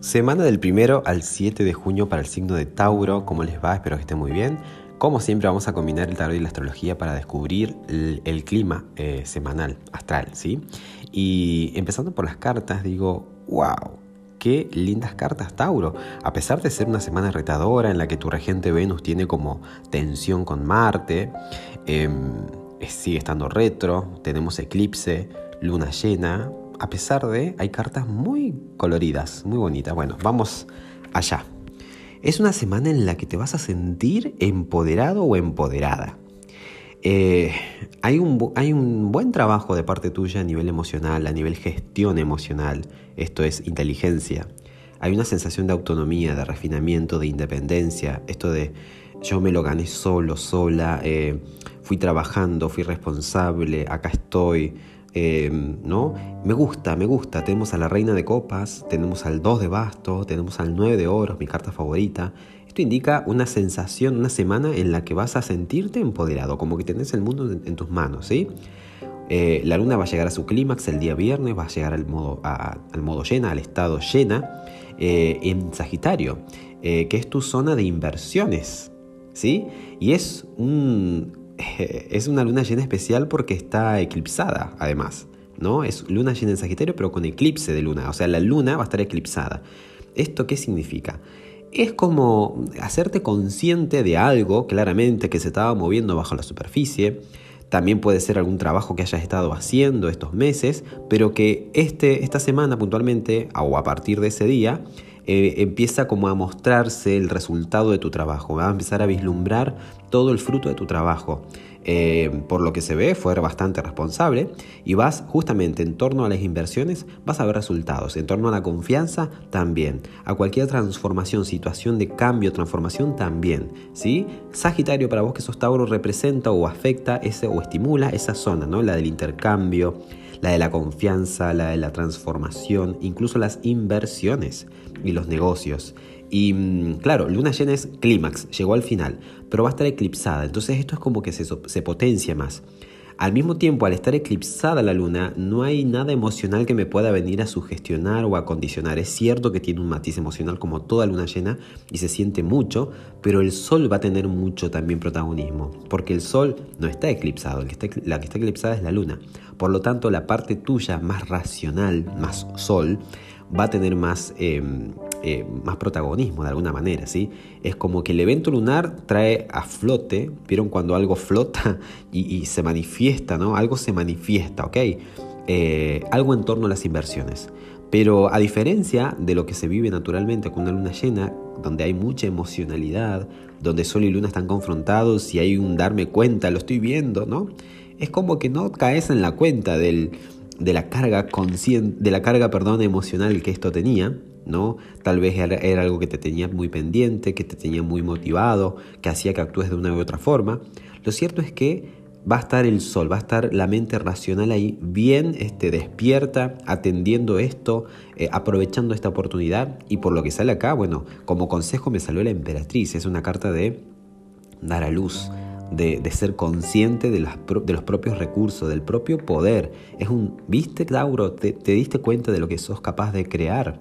Semana del primero al 7 de junio para el signo de Tauro. ¿Cómo les va? Espero que estén muy bien. Como siempre vamos a combinar el tarot y la astrología para descubrir el, clima eh, semanal, astral, ¿sí? Y empezando por las cartas, digo, wow, qué lindas cartas Tauro. A pesar de ser una semana retadora en la que tu regente Venus tiene como tensión con Marte, em, sigue estando retro, tenemos eclipse, luna llena, a pesar de, hay cartas muy coloridas, muy bonitas. Bueno, vamos allá. Es una semana en la que te vas a sentir empoderado o empoderada. Eh, hay, un, hay un buen trabajo de parte tuya a nivel emocional, a nivel gestión emocional, esto es inteligencia. Hay una sensación de autonomía, de refinamiento, de independencia, esto de yo me lo gané solo, sola, eh, fui trabajando, fui responsable, acá estoy, Em, ¿no? Me gusta, me gusta. Tenemos a la reina de copas, tenemos al 2 de bastos, tenemos al 9 de oros, mi carta favorita. Esto indica una sensación, una semana en la que vas a sentirte empoderado, como que tenés el mundo en, tus manos, ¿sí? Eh, la luna va a llegar a su clímax el día viernes, va a llegar al modo, al modo llena, al estado llena, eh, en Sagitario, eh, que es tu zona de inversiones, ¿sí? Y es un, es una luna llena especial porque está eclipsada, además. ¿no? Es luna llena en Sagitario, pero con eclipse de luna. O sea, la luna va a estar eclipsada. ¿Esto qué significa? Es como hacerte consciente de algo, claramente, que se estaba moviendo bajo la superficie. También puede ser algún trabajo que hayas estado haciendo estos meses, pero que este, esta semana puntualmente, o a partir de ese día, eh, empieza como a mostrarse el resultado de tu trabajo, va a empezar a vislumbrar todo el fruto de tu trabajo. Eh, por lo que se ve, fue bastante responsable y vas justamente en torno a las inversiones, vas a ver resultados, en torno a la confianza también, a cualquier transformación, situación de cambio, transformación también, ¿sí? Sagitario para vos que sos Tauro representa o afecta ese o estimula esa zona, ¿no? La del intercambio, la de la confianza, la de la transformación, incluso las inversiones y los negocios. Y mm, claro, luna llena es clímax, llegó al final, pero va a estar eclipsada, entonces esto es como que se, se potencia más. Al mismo tiempo, al estar eclipsada la luna, no hay nada emocional que me pueda venir a sugestionar o a condicionar. Es cierto que tiene un matiz emocional como toda luna llena y se siente mucho, pero el sol va a tener mucho también protagonismo, porque el sol no está eclipsado, la que está eclipsada es la luna. Por lo tanto, la parte tuya más racional, más sol, va a tener más, em, eh, más protagonismo de alguna manera, ¿sí? Es como que el evento lunar trae a flote, ¿vieron cuando algo flota y, se manifiesta, ¿no? Algo se manifiesta, ¿ok? Eh, algo en torno a las inversiones. Pero a diferencia de lo que se vive naturalmente con una luna llena, donde hay mucha emocionalidad, donde Sol y Luna están confrontados y hay un darme cuenta, lo estoy viendo, ¿no? Es como que no caes en la cuenta del, de la carga de la carga, perdón, emocional que esto tenía, ¿no? Tal vez era, algo que te tenía muy pendiente, que te tenía muy motivado, que hacía que actúes de una u otra forma. Lo cierto es que va a estar el sol, va a estar la mente racional ahí bien este, despierta, atendiendo esto, eh, aprovechando esta oportunidad. Y por lo que sale acá, bueno, como consejo me salió la emperatriz, es una carta de dar a luz, de, ser consciente de, de, los propios recursos, del propio poder. Es un, ¿viste, Tauro? Te, diste cuenta de lo que sos capaz de crear.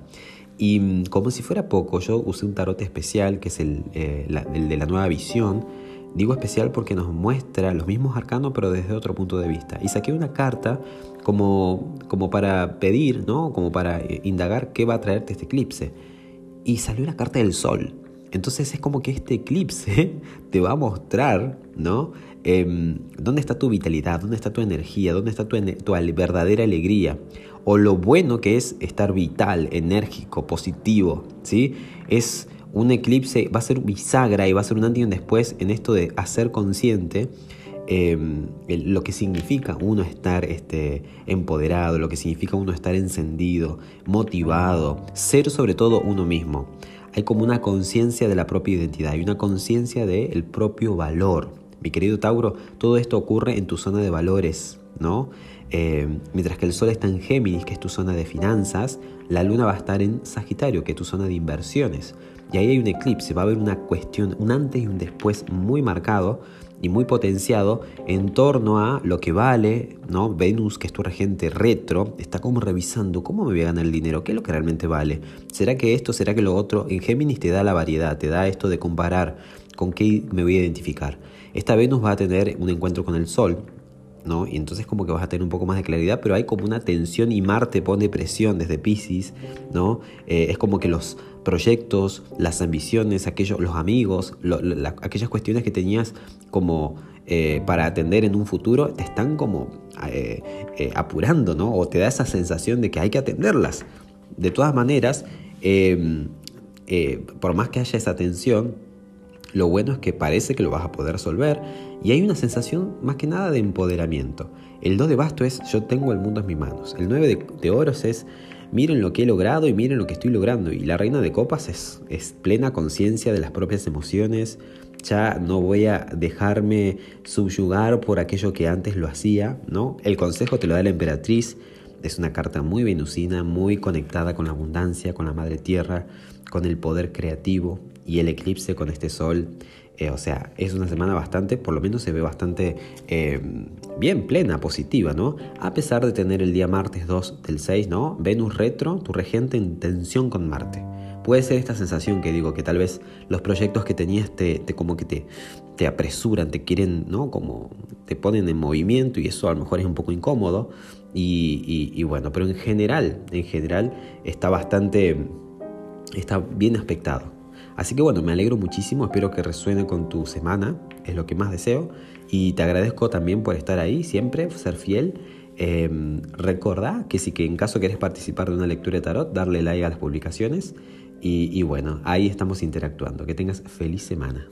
Y mm, como si fuera poco, yo usé un tarot especial, que es el, eh, el de la nueva visión. Digo especial porque nos muestra los mismos arcanos, pero desde otro punto de vista. Y saqué una carta como, como para pedir, ¿no? Como para eh, indagar qué va a traerte este eclipse. Y salió la carta del sol. Entonces es como que este eclipse te va a mostrar, ¿no? Em, ¿Dónde está tu vitalidad? ¿Dónde está tu energía? ¿Dónde está tu, tu verdadera alegría? O lo bueno que es estar vital, enérgico, positivo, ¿sí? Es un eclipse, va a ser bisagra y va a ser un antes y un después en esto de hacer consciente em, lo que significa uno estar este, empoderado, lo que significa uno estar encendido, motivado, ser sobre todo uno mismo hay como una conciencia de la propia identidad, hay una conciencia del propio valor. Mi querido Tauro, todo esto ocurre en tu zona de valores, ¿no? Eh, mientras que el Sol está en Géminis, que es tu zona de finanzas, la Luna va a estar en Sagitario, que es tu zona de inversiones. Y ahí hay un eclipse, va a haber una cuestión, un antes y un después muy marcado y muy potenciado en torno a lo que vale, ¿no? Venus, que es tu regente retro, está como revisando cómo me voy a ganar el dinero, qué es lo que realmente vale. ¿Será que esto, será que lo otro? En Géminis te da la variedad, te da esto de comparar con qué me voy a identificar. Esta Venus va a tener un encuentro con el Sol, ¿no? Y entonces como que vas a tener un poco más de claridad, pero hay como una tensión y Marte pone presión desde Pisces, ¿no? Eh, es como que los proyectos, las ambiciones, aquellos, los amigos, aquellas cuestiones que tenías como eh, para atender en un futuro, te están como eh, apurando, ¿no? O te da esa sensación de que hay que atenderlas. De todas maneras, em, por más que haya esa tensión, lo bueno es que parece que lo vas a poder resolver y hay una sensación más que nada de empoderamiento. El 2 de basto es yo tengo el mundo en mis manos. El 9 de, oros es miren lo que he logrado y miren lo que estoy logrando. Y la reina de copas es, es plena conciencia de las propias emociones. Ya no voy a dejarme subyugar por aquello que antes lo hacía, ¿no? El consejo te lo da la emperatriz. Es una carta muy venusina, muy conectada con la abundancia, con la madre tierra, con el poder creativo y el eclipse con este sol. Eh, o sea, es una semana bastante, por lo menos se ve bastante eh, bien, plena, positiva, ¿no? A pesar de tener el día martes 2 del 6, ¿no? Venus retro, tu regente en tensión con Marte. Puede ser esta sensación que digo, que tal vez los proyectos que tenías te, como que te, te apresuran, te quieren, ¿no? Como te ponen en movimiento y eso a lo mejor es un poco incómodo. Y bueno, pero en general, en general está bastante, está bien aspectado. Así que bueno, me alegro muchísimo, espero que resuene con tu semana, es lo que más deseo. Y te agradezco también por estar ahí siempre, ser fiel. Eh, recordá que si que en caso querés participar de una lectura de tarot, darle like a las publicaciones. y bueno, ahí estamos interactuando. Que tengas feliz semana.